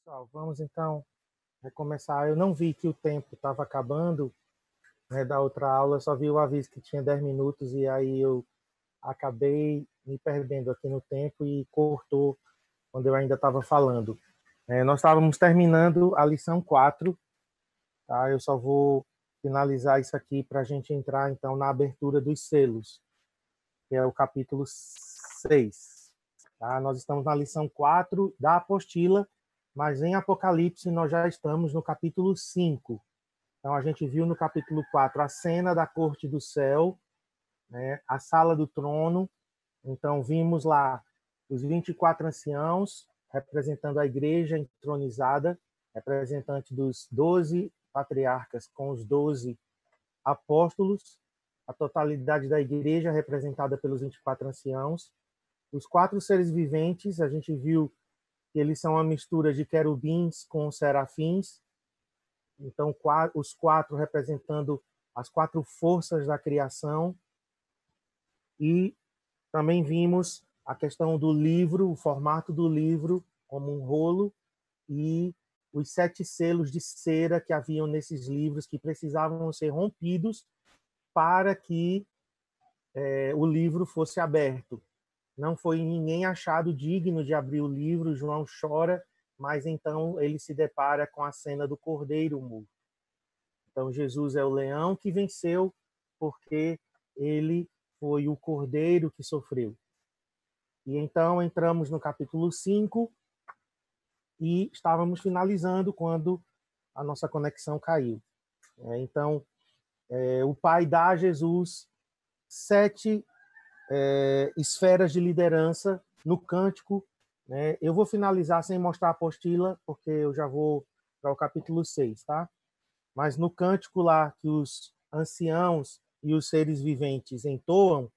pessoal, vamos então recomeçar. Eu não vi que o tempo estava acabando né, da outra aula, só vi o aviso que tinha 10 minutos e aí eu acabei me perdendo aqui no tempo e cortou quando eu ainda estava falando. É, nós estávamos terminando a lição 4, tá? eu só vou finalizar isso aqui para a gente entrar então na abertura dos selos, que é o capítulo 6. Tá? Nós estamos na lição 4 da apostila mas em Apocalipse nós já estamos no capítulo 5. Então a gente viu no capítulo 4 a cena da corte do céu, né, a sala do trono. Então vimos lá os 24 anciãos representando a igreja entronizada, representante dos 12 patriarcas com os 12 apóstolos, a totalidade da igreja representada pelos 24 anciãos. Os quatro seres viventes, a gente viu eles são uma mistura de querubins com serafins. Então, os quatro representando as quatro forças da criação. E também vimos a questão do livro, o formato do livro como um rolo e os sete selos de cera que haviam nesses livros que precisavam ser rompidos para que é, o livro fosse aberto. Não foi ninguém achado digno de abrir o livro, João chora, mas então ele se depara com a cena do cordeiro morto. Então Jesus é o leão que venceu porque ele foi o cordeiro que sofreu. E então entramos no capítulo 5 e estávamos finalizando quando a nossa conexão caiu. É, então, é, o Pai dá a Jesus sete é, esferas de liderança no cântico. Né? Eu vou finalizar sem mostrar a apostila, porque eu já vou para o capítulo 6, tá? Mas no cântico lá que os anciãos e os seres viventes entoam,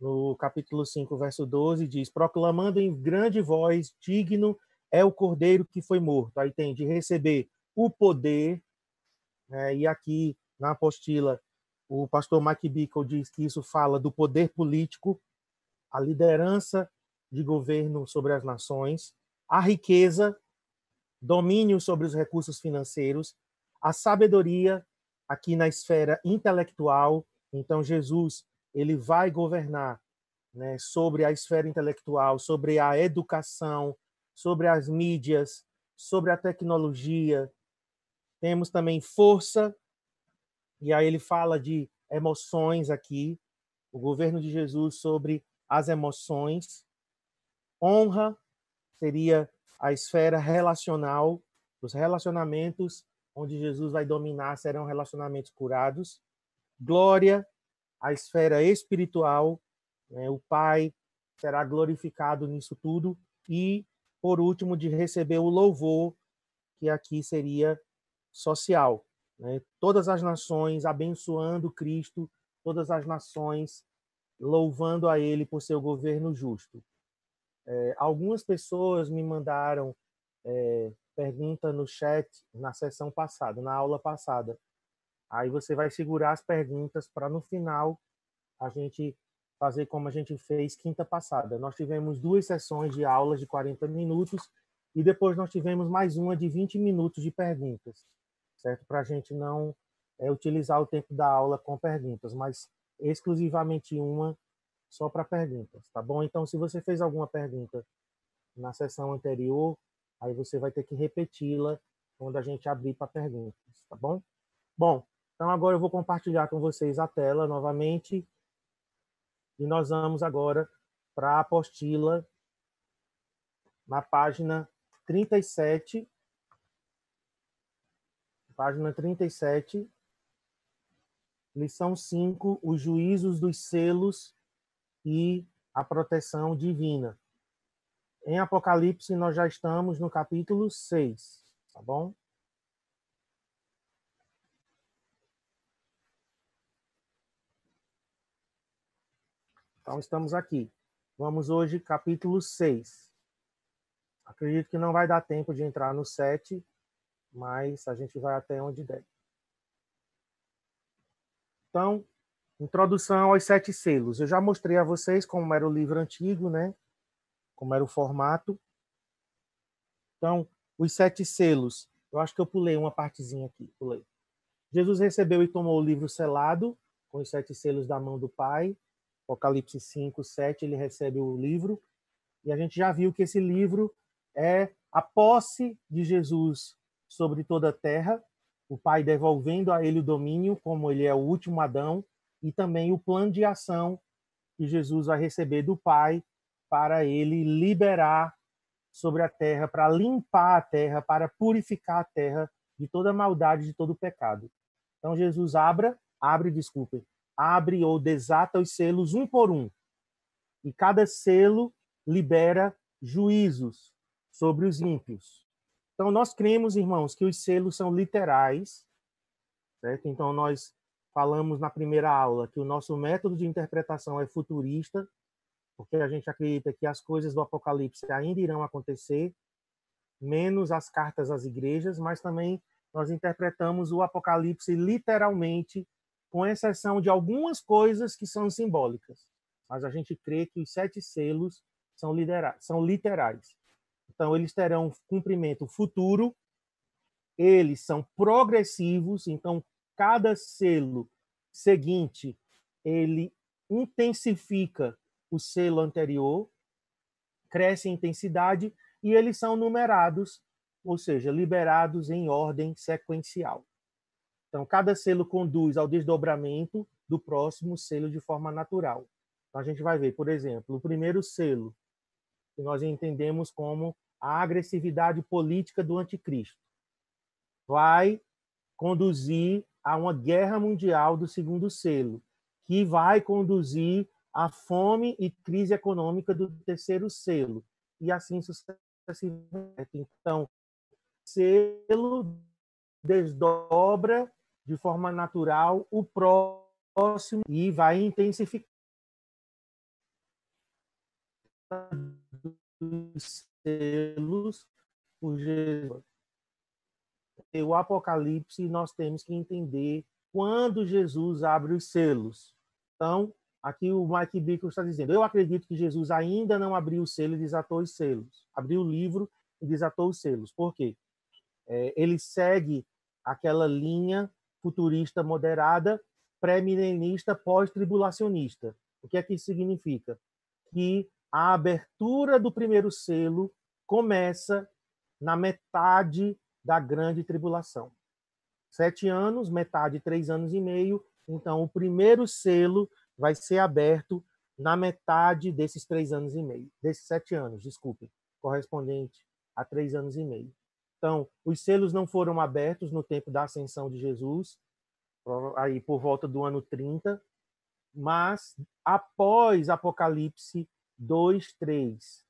no capítulo 5, verso 12, diz: proclamando em grande voz, digno é o cordeiro que foi morto. Aí tem de receber o poder, né? e aqui na apostila o pastor Mike Bickle diz que isso fala do poder político, a liderança de governo sobre as nações, a riqueza, domínio sobre os recursos financeiros, a sabedoria aqui na esfera intelectual. Então Jesus ele vai governar né, sobre a esfera intelectual, sobre a educação, sobre as mídias, sobre a tecnologia. Temos também força e aí ele fala de emoções aqui, o governo de Jesus sobre as emoções. Honra seria a esfera relacional, os relacionamentos onde Jesus vai dominar serão relacionamentos curados. Glória, a esfera espiritual, né? o Pai será glorificado nisso tudo. E, por último, de receber o louvor, que aqui seria social, né? Todas as nações abençoando Cristo, todas as nações louvando a Ele por seu governo justo. É, algumas pessoas me mandaram é, pergunta no chat na sessão passada, na aula passada. Aí você vai segurar as perguntas para no final a gente fazer como a gente fez quinta passada. Nós tivemos duas sessões de aulas de 40 minutos e depois nós tivemos mais uma de 20 minutos de perguntas certo? Para a gente não é, utilizar o tempo da aula com perguntas, mas exclusivamente uma só para perguntas, tá bom? Então, se você fez alguma pergunta na sessão anterior, aí você vai ter que repeti-la quando a gente abrir para perguntas, tá bom? Bom, então agora eu vou compartilhar com vocês a tela novamente e nós vamos agora para a apostila na página 37 página 37, lição 5, os juízos dos selos e a proteção divina. Em Apocalipse, nós já estamos no capítulo 6, tá bom? Então, estamos aqui. Vamos hoje, capítulo 6. Acredito que não vai dar tempo de entrar no 7, mas a gente vai até onde der. Então, introdução aos sete selos. Eu já mostrei a vocês como era o livro antigo, né? Como era o formato. Então, os sete selos. Eu acho que eu pulei uma partezinha aqui, pulei. Jesus recebeu e tomou o livro selado, com os sete selos da mão do Pai. Apocalipse 5, 7, ele recebe o livro. E a gente já viu que esse livro é a posse de Jesus sobre toda a terra, o Pai devolvendo a ele o domínio, como ele é o último Adão, e também o plano de ação que Jesus vai receber do Pai para ele liberar sobre a terra, para limpar a terra, para purificar a terra de toda maldade, de todo pecado. Então Jesus abra, abre, desculpe, abre ou desata os selos um por um. E cada selo libera juízos sobre os ímpios. Então nós cremos, irmãos, que os selos são literais, certo? Então nós falamos na primeira aula que o nosso método de interpretação é futurista, porque a gente acredita que as coisas do Apocalipse ainda irão acontecer, menos as cartas às igrejas, mas também nós interpretamos o Apocalipse literalmente, com exceção de algumas coisas que são simbólicas. Mas a gente crê que os sete selos são, são literais. Então, eles terão cumprimento futuro, eles são progressivos, então, cada selo seguinte, ele intensifica o selo anterior, cresce em intensidade, e eles são numerados ou seja, liberados em ordem sequencial. Então, cada selo conduz ao desdobramento do próximo selo de forma natural. Então, a gente vai ver, por exemplo, o primeiro selo, que nós entendemos como a agressividade política do anticristo, vai conduzir a uma guerra mundial do segundo selo, que vai conduzir à fome e crise econômica do terceiro selo, e assim sucessivamente. Então, selo desdobra de forma natural o próximo e vai intensificar selos por Jesus. O Apocalipse nós temos que entender quando Jesus abre os selos. Então, aqui o Mike Bickle está dizendo: Eu acredito que Jesus ainda não abriu o selo e desatou os selos. Abriu o livro e desatou os selos. Por quê? É, ele segue aquela linha futurista moderada, pré-milenista, pós-tribulacionista. O que é que isso significa? Que a abertura do primeiro selo começa na metade da grande tribulação. Sete anos, metade, três anos e meio. Então, o primeiro selo vai ser aberto na metade desses três anos e meio, desses sete anos, desculpem, correspondente a três anos e meio. Então, os selos não foram abertos no tempo da ascensão de Jesus, aí por volta do ano 30, mas após Apocalipse 2, 3.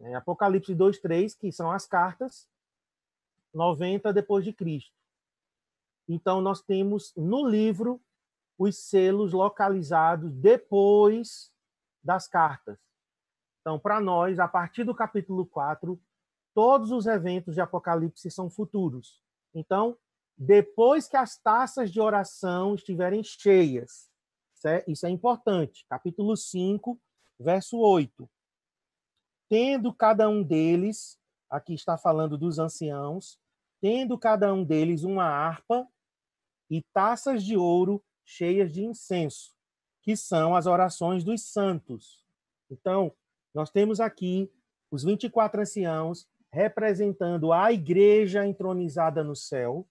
Né? Apocalipse 2, 3, que são as cartas, 90 depois de Cristo. Então, nós temos no livro os selos localizados depois das cartas. Então, para nós, a partir do capítulo 4, todos os eventos de Apocalipse são futuros. Então, depois que as taças de oração estiverem cheias, isso é importante. Capítulo 5, verso 8. Tendo cada um deles, aqui está falando dos anciãos, tendo cada um deles uma harpa e taças de ouro cheias de incenso, que são as orações dos santos. Então, nós temos aqui os 24 anciãos representando a igreja entronizada no céu,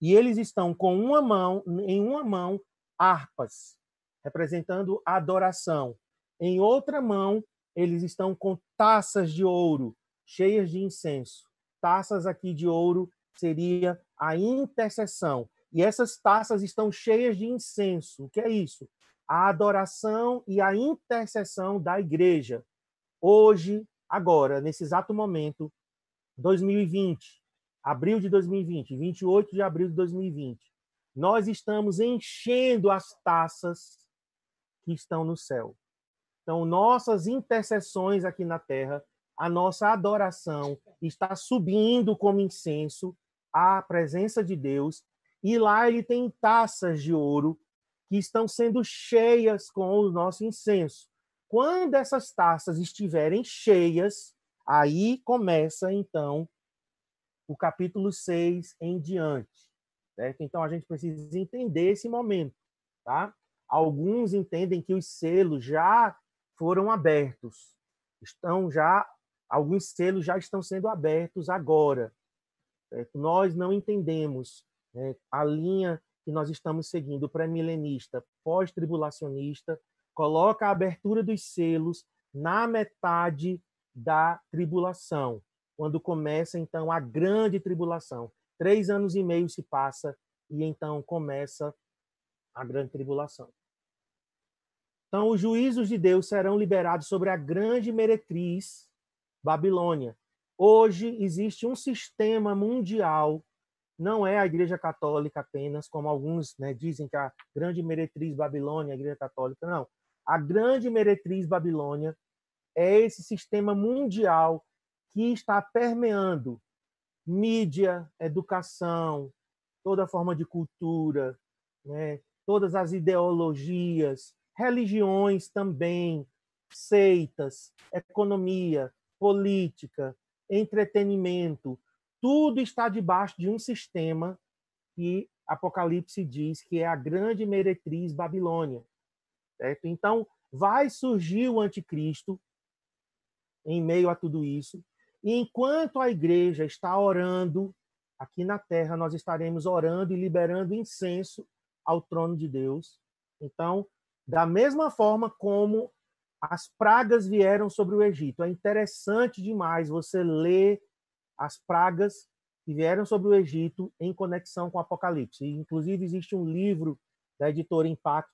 e eles estão com uma mão, em uma mão, harpas, representando a adoração. Em outra mão, eles estão com taças de ouro, cheias de incenso. Taças aqui de ouro seria a intercessão. E essas taças estão cheias de incenso. O que é isso? A adoração e a intercessão da igreja. Hoje, agora, nesse exato momento, 2020, abril de 2020, 28 de abril de 2020, nós estamos enchendo as taças que estão no céu. Então, nossas intercessões aqui na terra, a nossa adoração está subindo como incenso à presença de Deus, e lá ele tem taças de ouro que estão sendo cheias com o nosso incenso. Quando essas taças estiverem cheias, Aí começa, então, o capítulo 6 em diante. Certo? Então a gente precisa entender esse momento. Tá? Alguns entendem que os selos já foram abertos, estão já alguns selos já estão sendo abertos agora. Nós não entendemos né, a linha que nós estamos seguindo, pré-milenista, pós-tribulacionista, coloca a abertura dos selos na metade da tribulação, quando começa então a grande tribulação. Três anos e meio se passa e então começa a grande tribulação. Então, os juízos de Deus serão liberados sobre a grande meretriz Babilônia. Hoje existe um sistema mundial, não é a Igreja Católica apenas, como alguns né, dizem que a grande meretriz Babilônia é a Igreja Católica, não. A grande meretriz Babilônia é esse sistema mundial que está permeando mídia, educação, toda forma de cultura, né? todas as ideologias, religiões também, seitas, economia, política, entretenimento, tudo está debaixo de um sistema que Apocalipse diz que é a grande meretriz Babilônia. Certo? Então, vai surgir o anticristo em meio a tudo isso. E enquanto a igreja está orando, aqui na terra nós estaremos orando e liberando incenso ao trono de Deus. Então, da mesma forma como as pragas vieram sobre o Egito. É interessante demais você ler as pragas que vieram sobre o Egito em conexão com o Apocalipse. inclusive, existe um livro da editora Impacto,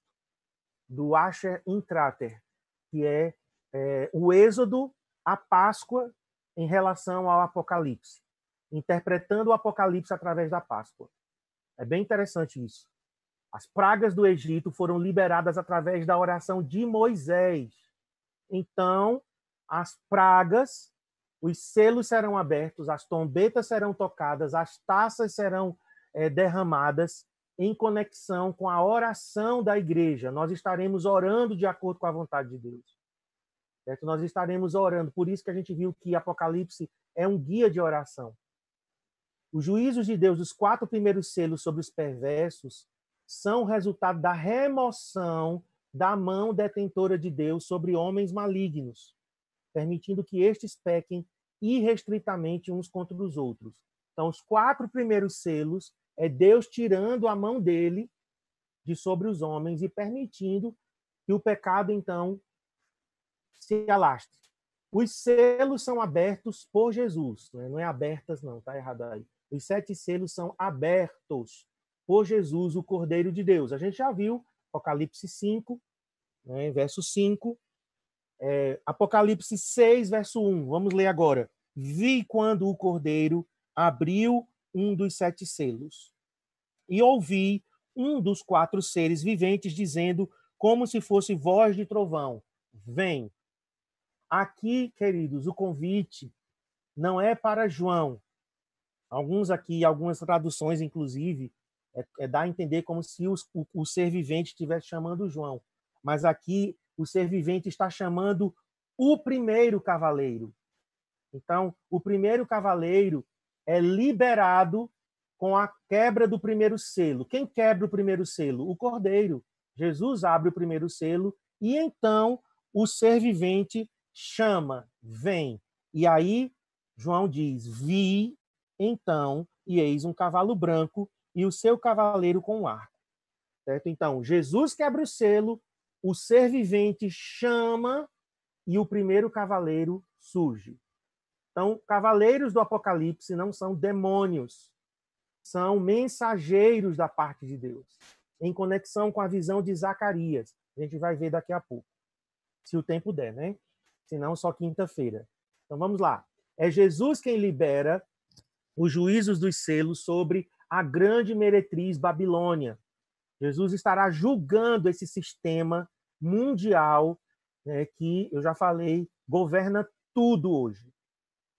do Asher Intrater, que é, é o Êxodo, a Páscoa em relação ao Apocalipse, interpretando o Apocalipse através da Páscoa. É bem interessante isso. As pragas do Egito foram liberadas através da oração de Moisés. Então, as pragas, os selos serão abertos, as trombetas serão tocadas, as taças serão é, derramadas em conexão com a oração da igreja. Nós estaremos orando de acordo com a vontade de Deus. Certo? Nós estaremos orando. Por isso que a gente viu que Apocalipse é um guia de oração. Os juízos de Deus, os quatro primeiros selos sobre os perversos, são resultado da remoção da mão detentora de Deus sobre homens malignos, permitindo que estes pequem irrestritamente uns contra os outros. Então, os quatro primeiros selos é Deus tirando a mão dele de sobre os homens e permitindo que o pecado, então, se alastre. Os selos são abertos por Jesus, né? não é abertas, não, tá errado aí. Os sete selos são abertos por Jesus, o Cordeiro de Deus. A gente já viu Apocalipse 5, né, verso 5. É, Apocalipse 6, verso 1. Vamos ler agora. Vi quando o cordeiro abriu um dos sete selos. E ouvi um dos quatro seres viventes dizendo, como se fosse voz de trovão: Vem. Aqui, queridos, o convite não é para João. Alguns aqui, algumas traduções, inclusive, é, é dar a entender como se os, o, o ser vivente estivesse chamando João. Mas aqui o ser vivente está chamando o primeiro cavaleiro. Então, o primeiro cavaleiro é liberado com a quebra do primeiro selo. Quem quebra o primeiro selo? O cordeiro. Jesus abre o primeiro selo e então o ser vivente chama, vem. E aí João diz: Vi então, e eis um cavalo branco, e o seu cavaleiro com um arco. Certo? Então, Jesus quebra o selo, o ser vivente chama e o primeiro cavaleiro surge. Então, cavaleiros do Apocalipse não são demônios, são mensageiros da parte de Deus, em conexão com a visão de Zacarias. A gente vai ver daqui a pouco, se o tempo der, né? Se não, só quinta-feira. Então, vamos lá. É Jesus quem libera os juízos dos selos sobre a grande meretriz Babilônia. Jesus estará julgando esse sistema mundial né, que, eu já falei, governa tudo hoje.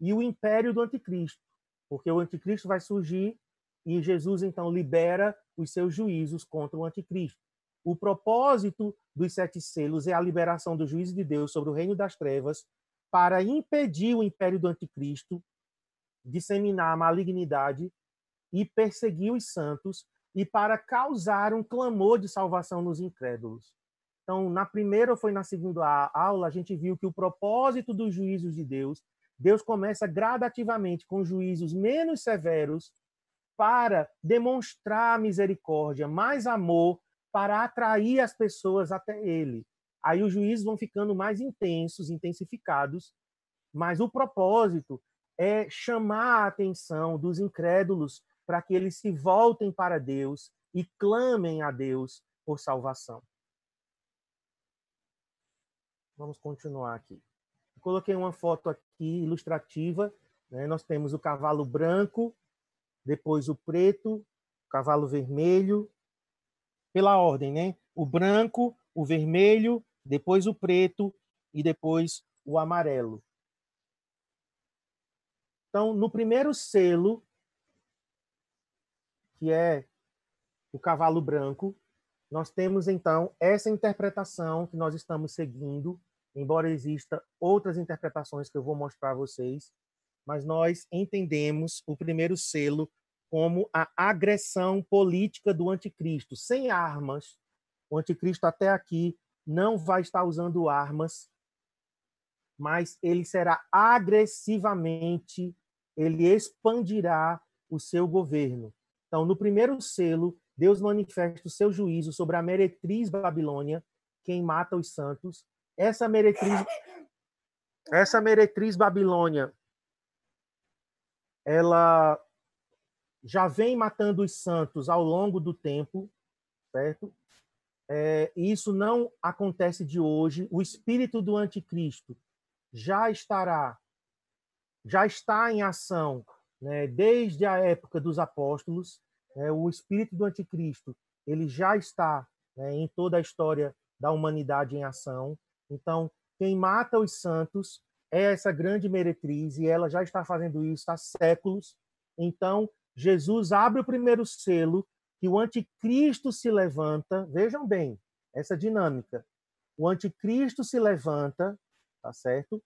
E o império do anticristo, porque o anticristo vai surgir e Jesus então libera os seus juízos contra o anticristo. O propósito dos sete selos é a liberação do juízo de Deus sobre o reino das trevas para impedir o império do anticristo disseminar a malignidade e perseguir os santos e para causar um clamor de salvação nos incrédulos. Então, na primeira ou foi na segunda aula, a gente viu que o propósito dos juízos de Deus, Deus começa gradativamente com juízos menos severos para demonstrar misericórdia, mais amor, para atrair as pessoas até ele. Aí os juízes vão ficando mais intensos, intensificados, mas o propósito é chamar a atenção dos incrédulos para que eles se voltem para Deus e clamem a Deus por salvação. Vamos continuar aqui. Coloquei uma foto aqui ilustrativa. Né? Nós temos o cavalo branco, depois o preto, o cavalo vermelho, pela ordem, né? O branco, o vermelho, depois o preto e depois o amarelo. Então, no primeiro selo, que é o cavalo branco, nós temos então essa interpretação que nós estamos seguindo, embora exista outras interpretações que eu vou mostrar a vocês, mas nós entendemos o primeiro selo como a agressão política do anticristo, sem armas. O anticristo até aqui não vai estar usando armas, mas ele será agressivamente, ele expandirá o seu governo. Então, no primeiro selo, Deus manifesta o seu juízo sobre a meretriz Babilônia, quem mata os santos. Essa meretriz essa meretriz Babilônia ela já vem matando os santos ao longo do tempo, certo? É, isso não acontece de hoje. O espírito do anticristo já estará, já está em ação né, desde a época dos apóstolos. Né, o espírito do anticristo ele já está né, em toda a história da humanidade em ação. Então, quem mata os santos é essa grande meretriz e ela já está fazendo isso há séculos. Então, Jesus abre o primeiro selo que o anticristo se levanta, vejam bem essa dinâmica. O anticristo se levanta, tá certo?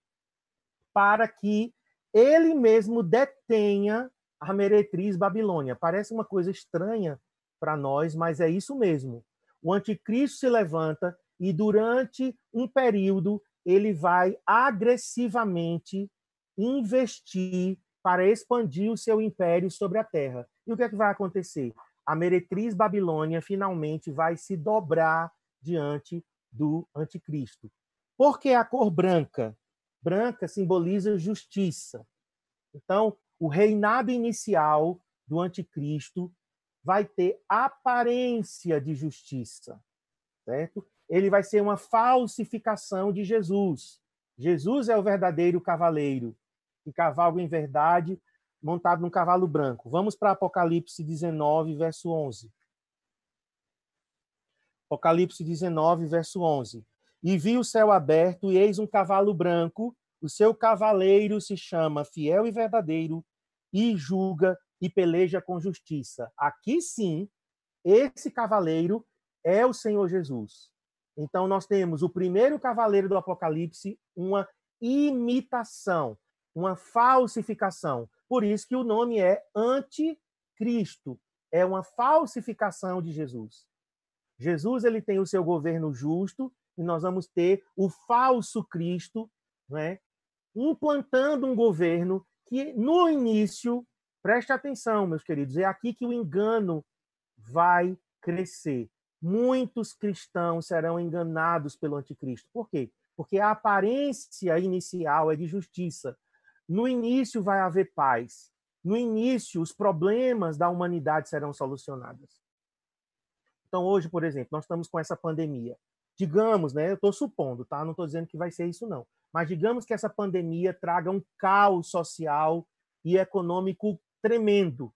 Para que ele mesmo detenha a meretriz Babilônia. Parece uma coisa estranha para nós, mas é isso mesmo. O anticristo se levanta e durante um período ele vai agressivamente investir para expandir o seu império sobre a terra. E o que é que vai acontecer? a meretriz Babilônia finalmente vai se dobrar diante do anticristo. Por que a cor branca? Branca simboliza justiça. Então, o reinado inicial do anticristo vai ter aparência de justiça, certo? Ele vai ser uma falsificação de Jesus. Jesus é o verdadeiro cavaleiro, que cavalga em verdade montado num cavalo branco. Vamos para Apocalipse 19, verso 11. Apocalipse 19, verso 11. E vi o céu aberto, e eis um cavalo branco, o seu cavaleiro se chama Fiel e Verdadeiro, e julga e peleja com justiça. Aqui sim, esse cavaleiro é o Senhor Jesus. Então, nós temos o primeiro cavaleiro do Apocalipse, uma imitação, uma falsificação. Por isso que o nome é anticristo, é uma falsificação de Jesus. Jesus ele tem o seu governo justo e nós vamos ter o falso Cristo, né, implantando um governo que no início, preste atenção, meus queridos, é aqui que o engano vai crescer. Muitos cristãos serão enganados pelo anticristo. Por quê? Porque a aparência inicial é de justiça, no início vai haver paz. No início, os problemas da humanidade serão solucionados. Então, hoje, por exemplo, nós estamos com essa pandemia. Digamos, né? Eu estou supondo, tá? Não estou dizendo que vai ser isso, não. Mas digamos que essa pandemia traga um caos social e econômico tremendo,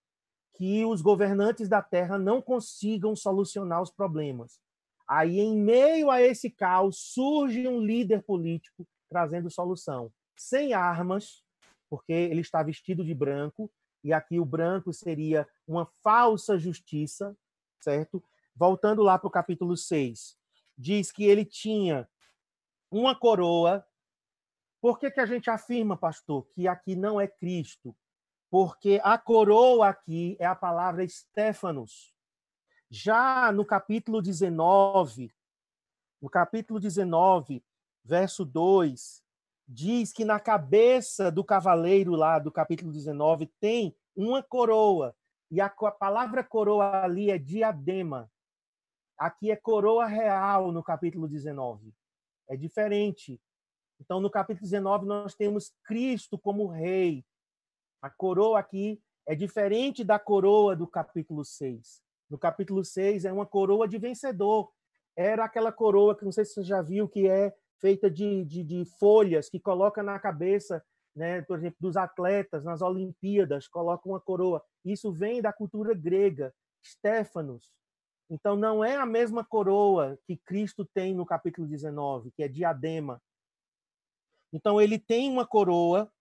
que os governantes da Terra não consigam solucionar os problemas. Aí, em meio a esse caos, surge um líder político trazendo solução, sem armas, porque ele está vestido de branco, e aqui o branco seria uma falsa justiça, certo? Voltando lá para o capítulo 6, diz que ele tinha uma coroa. Por que, que a gente afirma, pastor, que aqui não é Cristo? porque a coroa aqui é a palavra Stefanos. Já no capítulo 19, no capítulo 19, verso 2, diz que na cabeça do cavaleiro lá do capítulo 19 tem uma coroa. E a palavra coroa ali é diadema. Aqui é coroa real no capítulo 19. É diferente. Então, no capítulo 19, nós temos Cristo como rei. A coroa aqui é diferente da coroa do capítulo 6. No capítulo 6 é uma coroa de vencedor. Era aquela coroa que não sei se você já viu, que é feita de, de, de folhas, que coloca na cabeça, né, por exemplo, dos atletas nas Olimpíadas, coloca uma coroa. Isso vem da cultura grega, Stefanos. Então, não é a mesma coroa que Cristo tem no capítulo 19, que é diadema. Então, ele tem uma coroa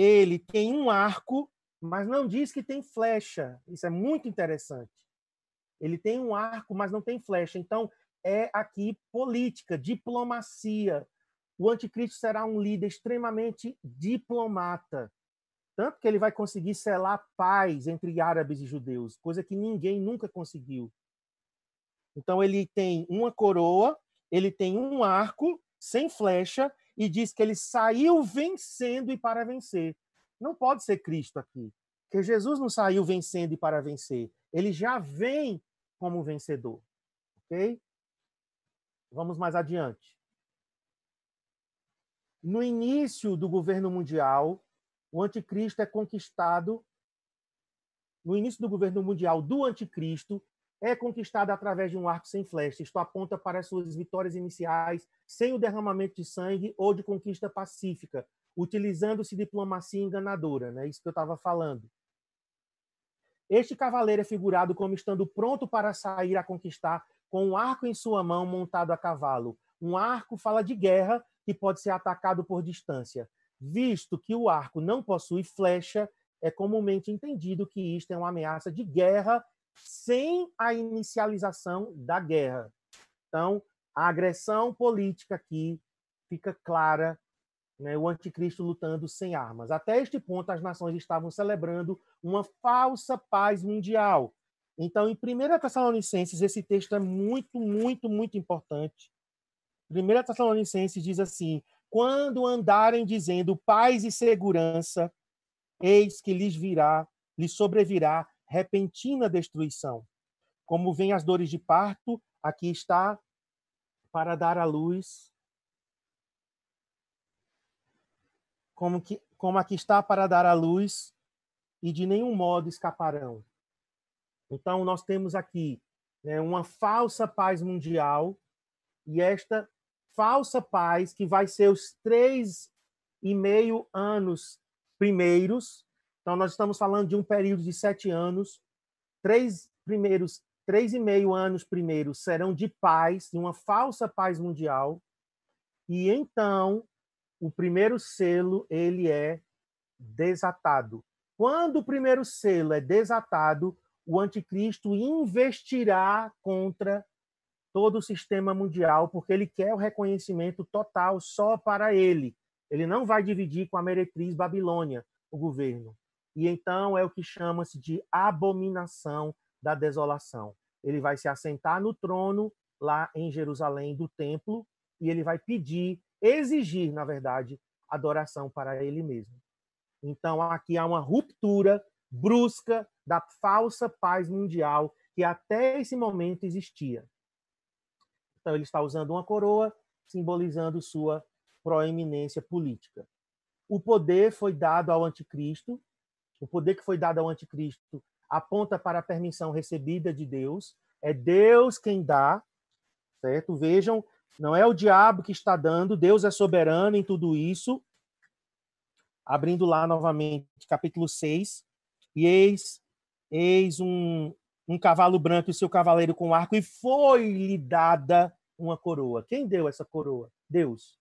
ele tem um arco, mas não diz que tem flecha. Isso é muito interessante. Ele tem um arco, mas não tem flecha. Então, é aqui política, diplomacia. O anticristo será um líder extremamente diplomata. Tanto que ele vai conseguir selar paz entre árabes e judeus, coisa que ninguém nunca conseguiu. Então, ele tem uma coroa, ele tem um arco sem flecha e diz que ele saiu vencendo e para vencer. Não pode ser Cristo aqui, porque Jesus não saiu vencendo e para vencer. Ele já vem como vencedor. Ok? Vamos mais adiante. No início do governo mundial, o anticristo é conquistado. No início do governo mundial do anticristo, é conquistada através de um arco sem flecha. Isto aponta para as suas vitórias iniciais, sem o derramamento de sangue ou de conquista pacífica, utilizando-se diplomacia enganadora, né? Isso que eu estava falando. Este cavaleiro é figurado como estando pronto para sair a conquistar, com um arco em sua mão montado a cavalo. Um arco fala de guerra que pode ser atacado por distância. Visto que o arco não possui flecha, é comumente entendido que isto é uma ameaça de guerra sem a inicialização da guerra. Então, a agressão política aqui fica clara, né, o anticristo lutando sem armas. Até este ponto, as nações estavam celebrando uma falsa paz mundial. Então, em 1 Tessalonicenses, esse texto é muito, muito, muito importante. 1 Tessalonicenses diz assim: quando andarem dizendo paz e segurança, eis que lhes virá, lhes sobrevirá repentina destruição. Como vem as dores de parto, aqui está para dar à luz. Como, que, como aqui está para dar à luz, e de nenhum modo escaparão. Então, nós temos aqui né, uma falsa paz mundial, e esta falsa paz, que vai ser os três e meio anos primeiros, então, nós estamos falando de um período de sete anos. Três primeiros, três e meio anos primeiros serão de paz, de uma falsa paz mundial. E então, o primeiro selo, ele é desatado. Quando o primeiro selo é desatado, o anticristo investirá contra todo o sistema mundial, porque ele quer o reconhecimento total só para ele. Ele não vai dividir com a meretriz Babilônia o governo. E então é o que chama-se de abominação da desolação. Ele vai se assentar no trono lá em Jerusalém do templo e ele vai pedir, exigir, na verdade, adoração para ele mesmo. Então aqui há uma ruptura brusca da falsa paz mundial que até esse momento existia. Então ele está usando uma coroa simbolizando sua proeminência política. O poder foi dado ao anticristo o poder que foi dado ao anticristo aponta para a permissão recebida de Deus. É Deus quem dá, certo? Vejam, não é o diabo que está dando, Deus é soberano em tudo isso. Abrindo lá novamente, capítulo 6. E eis, eis um, um cavalo branco e seu cavaleiro com arco, e foi-lhe dada uma coroa. Quem deu essa coroa? Deus.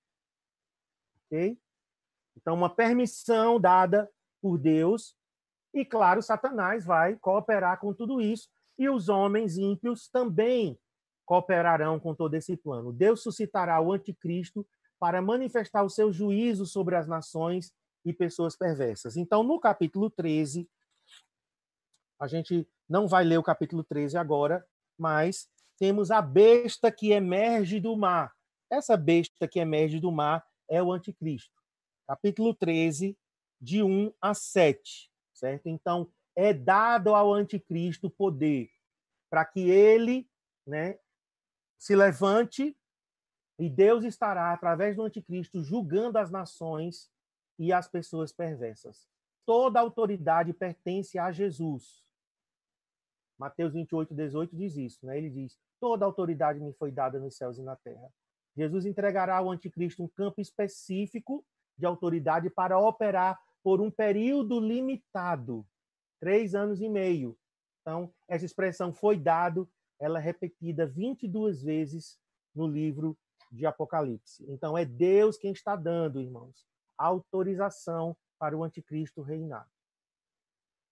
Ok? Então, uma permissão dada por Deus e, claro, Satanás vai cooperar com tudo isso, e os homens ímpios também cooperarão com todo esse plano. Deus suscitará o anticristo para manifestar o seu juízo sobre as nações e pessoas perversas. Então, no capítulo 13, a gente não vai ler o capítulo 13 agora, mas temos a besta que emerge do mar. Essa besta que emerge do mar é o anticristo. Capítulo 13, de 1 a 7, certo? Então, é dado ao anticristo poder para que ele, né, se levante e Deus estará através do anticristo julgando as nações e as pessoas perversas. Toda autoridade pertence a Jesus. Mateus 28, 18 diz isso, né? Ele diz: Toda autoridade me foi dada nos céus e na terra. Jesus entregará ao anticristo um campo específico de autoridade para operar por um período limitado, três anos e meio. Então, essa expressão foi dado, ela é repetida 22 vezes no livro de Apocalipse. Então, é Deus quem está dando, irmãos, autorização para o anticristo reinar.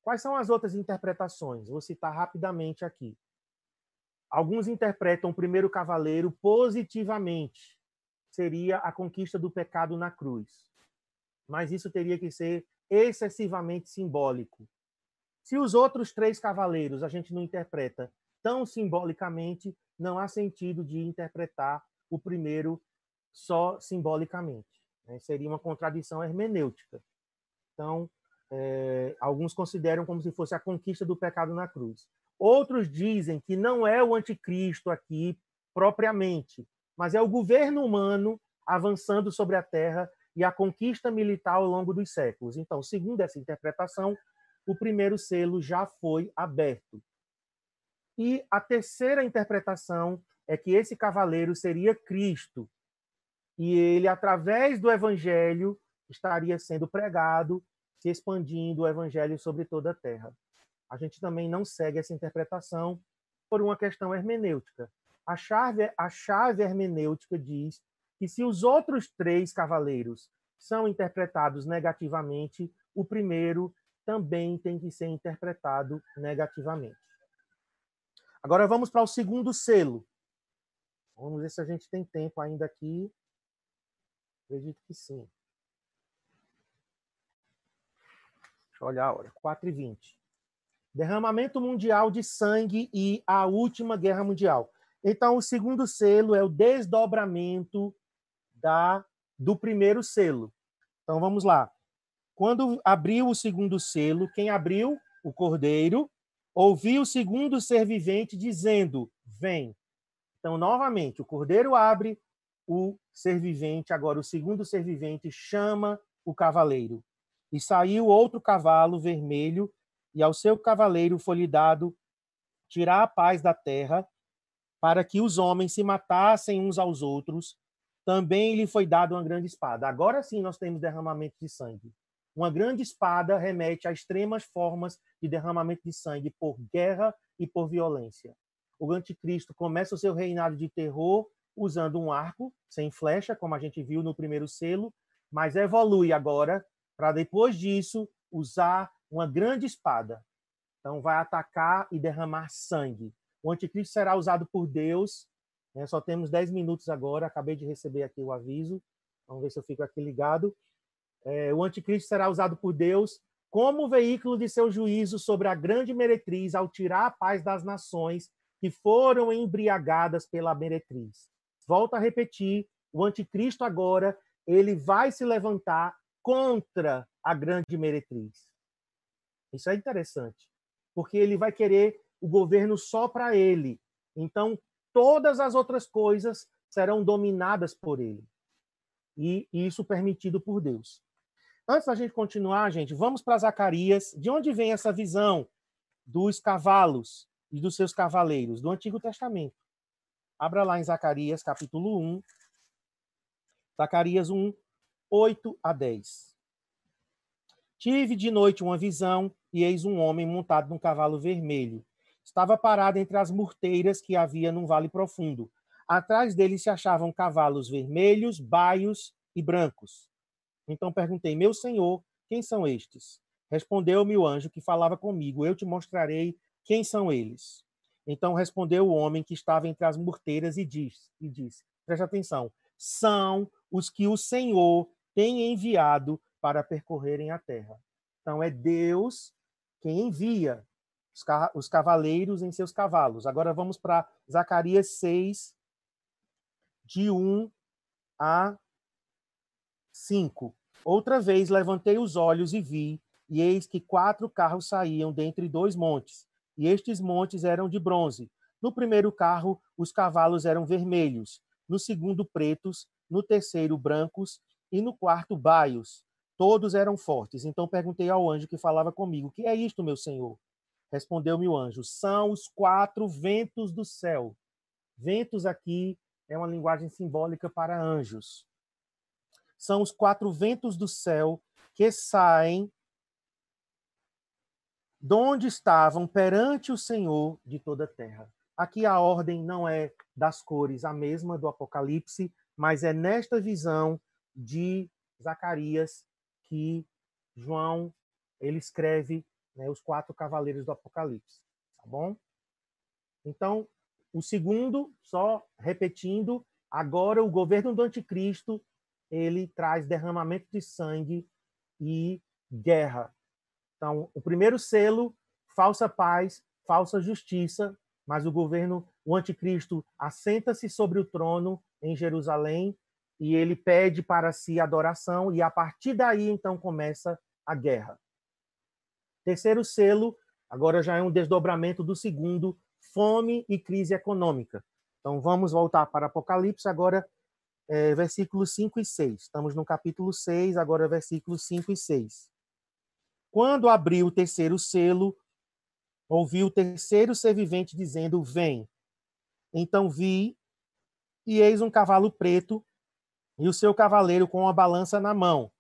Quais são as outras interpretações? Vou citar rapidamente aqui. Alguns interpretam o primeiro cavaleiro positivamente, seria a conquista do pecado na cruz. Mas isso teria que ser excessivamente simbólico. Se os outros três cavaleiros a gente não interpreta tão simbolicamente, não há sentido de interpretar o primeiro só simbolicamente. Né? Seria uma contradição hermenêutica. Então, é, alguns consideram como se fosse a conquista do pecado na cruz. Outros dizem que não é o anticristo aqui propriamente, mas é o governo humano avançando sobre a terra e a conquista militar ao longo dos séculos. Então, segundo essa interpretação, o primeiro selo já foi aberto. E a terceira interpretação é que esse cavaleiro seria Cristo, e ele, através do evangelho, estaria sendo pregado, se expandindo o evangelho sobre toda a terra a gente também não segue essa interpretação por uma questão hermenêutica. A chave, a chave hermenêutica diz que se os outros três cavaleiros são interpretados negativamente, o primeiro também tem que ser interpretado negativamente. Agora vamos para o segundo selo. Vamos ver se a gente tem tempo ainda aqui. Acredito que sim. Deixa eu olhar a hora. 4h20 derramamento mundial de sangue e a última guerra mundial. Então, o segundo selo é o desdobramento da do primeiro selo. Então, vamos lá. Quando abriu o segundo selo, quem abriu? O cordeiro. Ouviu o segundo ser vivente dizendo: Vem. Então, novamente, o cordeiro abre, o ser vivente, agora o segundo ser vivente, chama o cavaleiro. E saiu outro cavalo vermelho e ao seu cavaleiro foi-lhe dado tirar a paz da terra, para que os homens se matassem uns aos outros. Também lhe foi dado uma grande espada. Agora sim nós temos derramamento de sangue. Uma grande espada remete a extremas formas de derramamento de sangue por guerra e por violência. O anticristo começa o seu reinado de terror usando um arco sem flecha, como a gente viu no primeiro selo, mas evolui agora para depois disso usar uma grande espada. Então, vai atacar e derramar sangue. O anticristo será usado por Deus. Né? Só temos 10 minutos agora. Acabei de receber aqui o aviso. Vamos ver se eu fico aqui ligado. É, o anticristo será usado por Deus como veículo de seu juízo sobre a grande meretriz ao tirar a paz das nações que foram embriagadas pela meretriz. Volto a repetir, o anticristo agora ele vai se levantar contra a grande meretriz. Isso é interessante, porque ele vai querer o governo só para ele. Então, todas as outras coisas serão dominadas por ele. E isso permitido por Deus. Antes da gente continuar, gente, vamos para Zacarias. De onde vem essa visão dos cavalos e dos seus cavaleiros? Do Antigo Testamento. Abra lá em Zacarias, capítulo 1. Zacarias 1, 8 a 10. Tive de noite uma visão e eis um homem montado num cavalo vermelho. Estava parado entre as murteiras que havia num vale profundo. Atrás dele se achavam cavalos vermelhos, baios e brancos. Então perguntei: Meu senhor, quem são estes? Respondeu-me o anjo que falava comigo: Eu te mostrarei quem são eles. Então respondeu o homem que estava entre as murteiras e disse: e disse Preste atenção: São os que o Senhor tem enviado para percorrerem a terra. Então é Deus quem envia os cavaleiros em seus cavalos. Agora vamos para Zacarias 6, de 1 a 5. Outra vez levantei os olhos e vi, e eis que quatro carros saíam dentre dois montes, e estes montes eram de bronze. No primeiro carro, os cavalos eram vermelhos, no segundo, pretos, no terceiro, brancos, e no quarto, baios. Todos eram fortes. Então perguntei ao anjo que falava comigo: Que é isto, meu senhor? Respondeu-me o anjo: São os quatro ventos do céu. Ventos aqui é uma linguagem simbólica para anjos. São os quatro ventos do céu que saem de onde estavam perante o Senhor de toda a terra. Aqui a ordem não é das cores a mesma do Apocalipse, mas é nesta visão de Zacarias que João ele escreve né, os quatro cavaleiros do Apocalipse, tá bom? Então, o segundo, só repetindo, agora o governo do anticristo, ele traz derramamento de sangue e guerra. Então, o primeiro selo, falsa paz, falsa justiça, mas o governo, o anticristo assenta-se sobre o trono em Jerusalém e ele pede para si adoração e a partir daí então começa a guerra. Terceiro selo, agora já é um desdobramento do segundo, fome e crise econômica. Então vamos voltar para Apocalipse agora, é, versículos 5 e 6. Estamos no capítulo 6, agora versículos 5 e 6. Quando abriu o terceiro selo, ouvi o terceiro ser vivente dizendo: Vem. Então vi, e eis um cavalo preto, e o seu cavaleiro com uma balança na mão.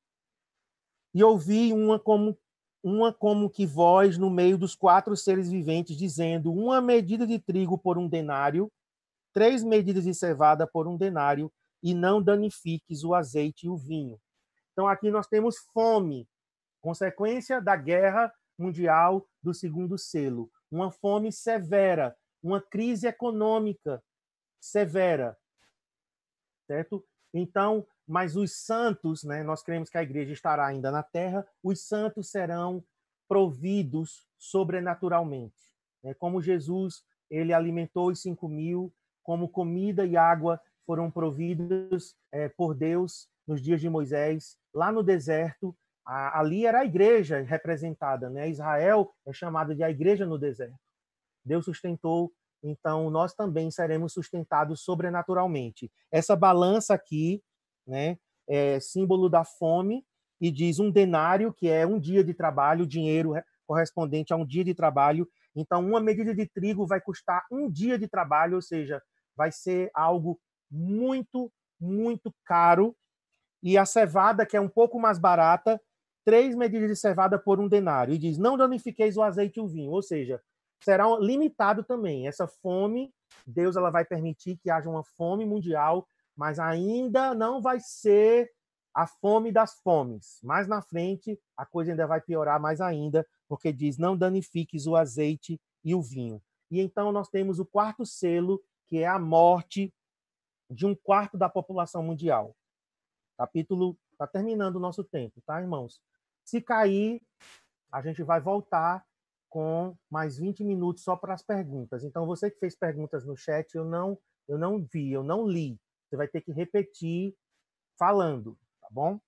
E ouvi uma como uma como que voz no meio dos quatro seres viventes dizendo: uma medida de trigo por um denário, três medidas de cevada por um denário, e não danifiques o azeite e o vinho. Então aqui nós temos fome, consequência da guerra mundial do segundo selo, uma fome severa, uma crise econômica severa, certo? Então, mas os santos, né, nós cremos que a igreja estará ainda na terra, os santos serão providos sobrenaturalmente. Né? Como Jesus, ele alimentou os cinco mil, como comida e água foram providos é, por Deus nos dias de Moisés, lá no deserto, a, ali era a igreja representada, né? Israel é chamada de a igreja no deserto. Deus sustentou então nós também seremos sustentados sobrenaturalmente. Essa balança aqui, né, é símbolo da fome e diz um denário, que é um dia de trabalho, dinheiro correspondente a um dia de trabalho. Então, uma medida de trigo vai custar um dia de trabalho, ou seja, vai ser algo muito, muito caro. E a cevada, que é um pouco mais barata, três medidas de cevada por um denário. E diz: Não danifiqueis o azeite e o vinho. Ou seja, será limitado também. Essa fome, Deus ela vai permitir que haja uma fome mundial, mas ainda não vai ser a fome das fomes. Mais na frente, a coisa ainda vai piorar mais ainda, porque diz: não danifiques o azeite e o vinho. E então nós temos o quarto selo, que é a morte de um quarto da população mundial. Capítulo está terminando o nosso tempo, tá, irmãos? Se cair, a gente vai voltar com mais 20 minutos só para as perguntas. Então, você que fez perguntas no chat, eu não, eu não vi, eu não li. Você vai ter que repetir falando, tá bom?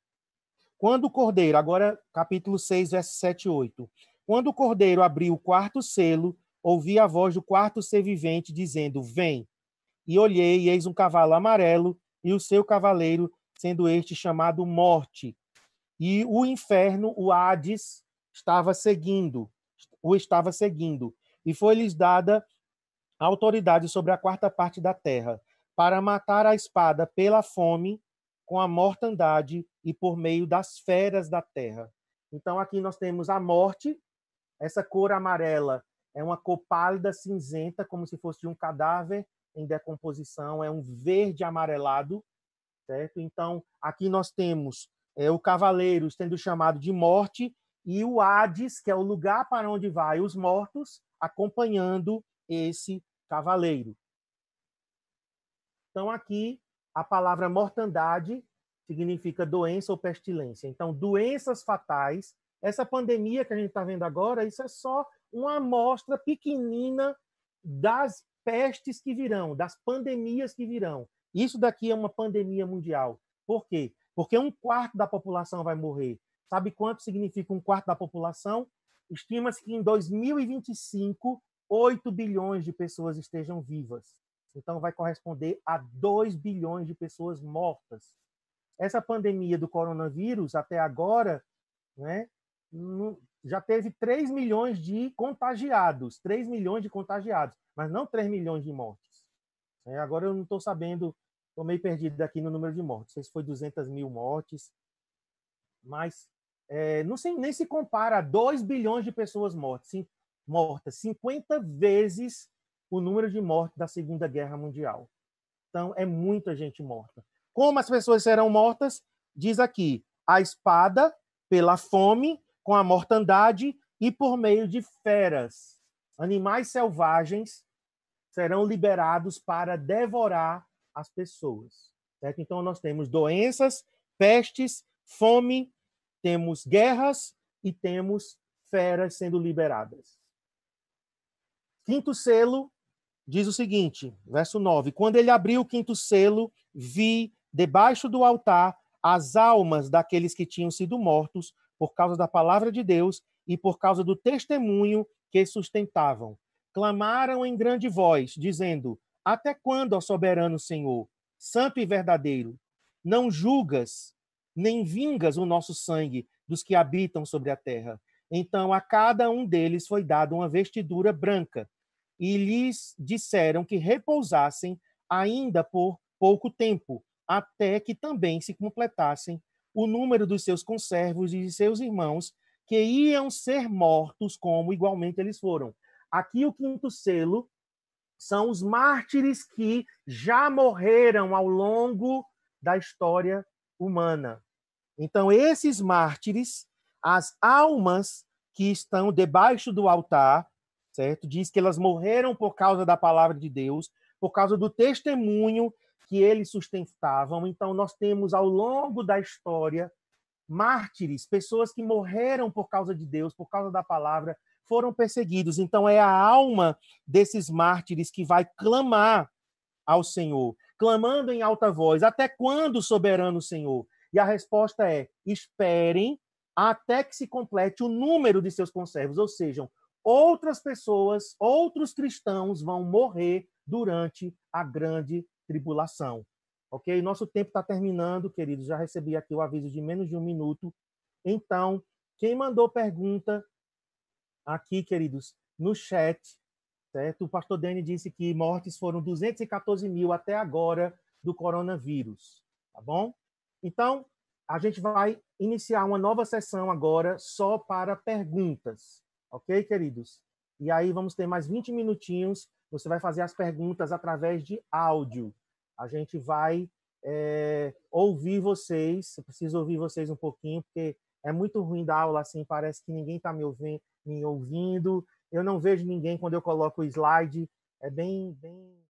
Quando o cordeiro, agora capítulo 6, versos 7 e 8. Quando o cordeiro abriu o quarto selo, ouvi a voz do quarto ser vivente dizendo: Vem. E olhei, e eis um cavalo amarelo, e o seu cavaleiro, sendo este chamado Morte. E o inferno, o Hades, estava seguindo o estava seguindo, e foi-lhes dada autoridade sobre a quarta parte da terra, para matar a espada pela fome, com a mortandade e por meio das feras da terra. Então aqui nós temos a morte, essa cor amarela é uma cor pálida cinzenta, como se fosse um cadáver em decomposição, é um verde amarelado, certo? Então aqui nós temos é, o cavaleiro sendo chamado de morte e o Hades, que é o lugar para onde vai os mortos, acompanhando esse cavaleiro. Então, aqui, a palavra mortandade significa doença ou pestilência. Então, doenças fatais, essa pandemia que a gente está vendo agora, isso é só uma amostra pequenina das pestes que virão, das pandemias que virão. Isso daqui é uma pandemia mundial. Por quê? Porque um quarto da população vai morrer. Sabe quanto significa um quarto da população? Estima-se que em 2025, 8 bilhões de pessoas estejam vivas. Então, vai corresponder a 2 bilhões de pessoas mortas. Essa pandemia do coronavírus, até agora, né, já teve 3 milhões de contagiados, 3 milhões de contagiados, mas não 3 milhões de mortes. É, agora eu não estou sabendo, estou meio perdido aqui no número de mortes, não sei se foi 200 mil mortes, mas é, não sei, nem se compara a 2 bilhões de pessoas mortas, sim, mortas, 50 vezes o número de mortes da Segunda Guerra Mundial. Então, é muita gente morta. Como as pessoas serão mortas? Diz aqui: a espada, pela fome, com a mortandade e por meio de feras. Animais selvagens serão liberados para devorar as pessoas. Certo? Então, nós temos doenças, pestes, fome, temos guerras e temos feras sendo liberadas. Quinto selo diz o seguinte, verso 9: Quando ele abriu o quinto selo, vi debaixo do altar as almas daqueles que tinham sido mortos por causa da palavra de Deus e por causa do testemunho que sustentavam. Clamaram em grande voz, dizendo: Até quando, ó soberano Senhor, santo e verdadeiro, não julgas nem vingas o nosso sangue dos que habitam sobre a terra. Então a cada um deles foi dada uma vestidura branca, e lhes disseram que repousassem ainda por pouco tempo, até que também se completassem o número dos seus conservos e de seus irmãos, que iam ser mortos como igualmente eles foram. Aqui o quinto selo são os mártires que já morreram ao longo da história humana. Então, esses mártires, as almas que estão debaixo do altar, certo? Diz que elas morreram por causa da palavra de Deus, por causa do testemunho que eles sustentavam. Então, nós temos ao longo da história mártires, pessoas que morreram por causa de Deus, por causa da palavra, foram perseguidos. Então, é a alma desses mártires que vai clamar ao Senhor, clamando em alta voz: Até quando, soberano Senhor? E a resposta é: esperem até que se complete o número de seus conservos, ou seja, outras pessoas, outros cristãos vão morrer durante a grande tribulação. Ok? Nosso tempo está terminando, queridos. Já recebi aqui o aviso de menos de um minuto. Então, quem mandou pergunta aqui, queridos, no chat, certo? O pastor Dani disse que mortes foram 214 mil até agora do coronavírus, tá bom? Então, a gente vai iniciar uma nova sessão agora só para perguntas, ok, queridos? E aí vamos ter mais 20 minutinhos. Você vai fazer as perguntas através de áudio. A gente vai é, ouvir vocês. Eu preciso ouvir vocês um pouquinho, porque é muito ruim da aula assim. Parece que ninguém está me ouvindo. Eu não vejo ninguém quando eu coloco o slide. É bem, bem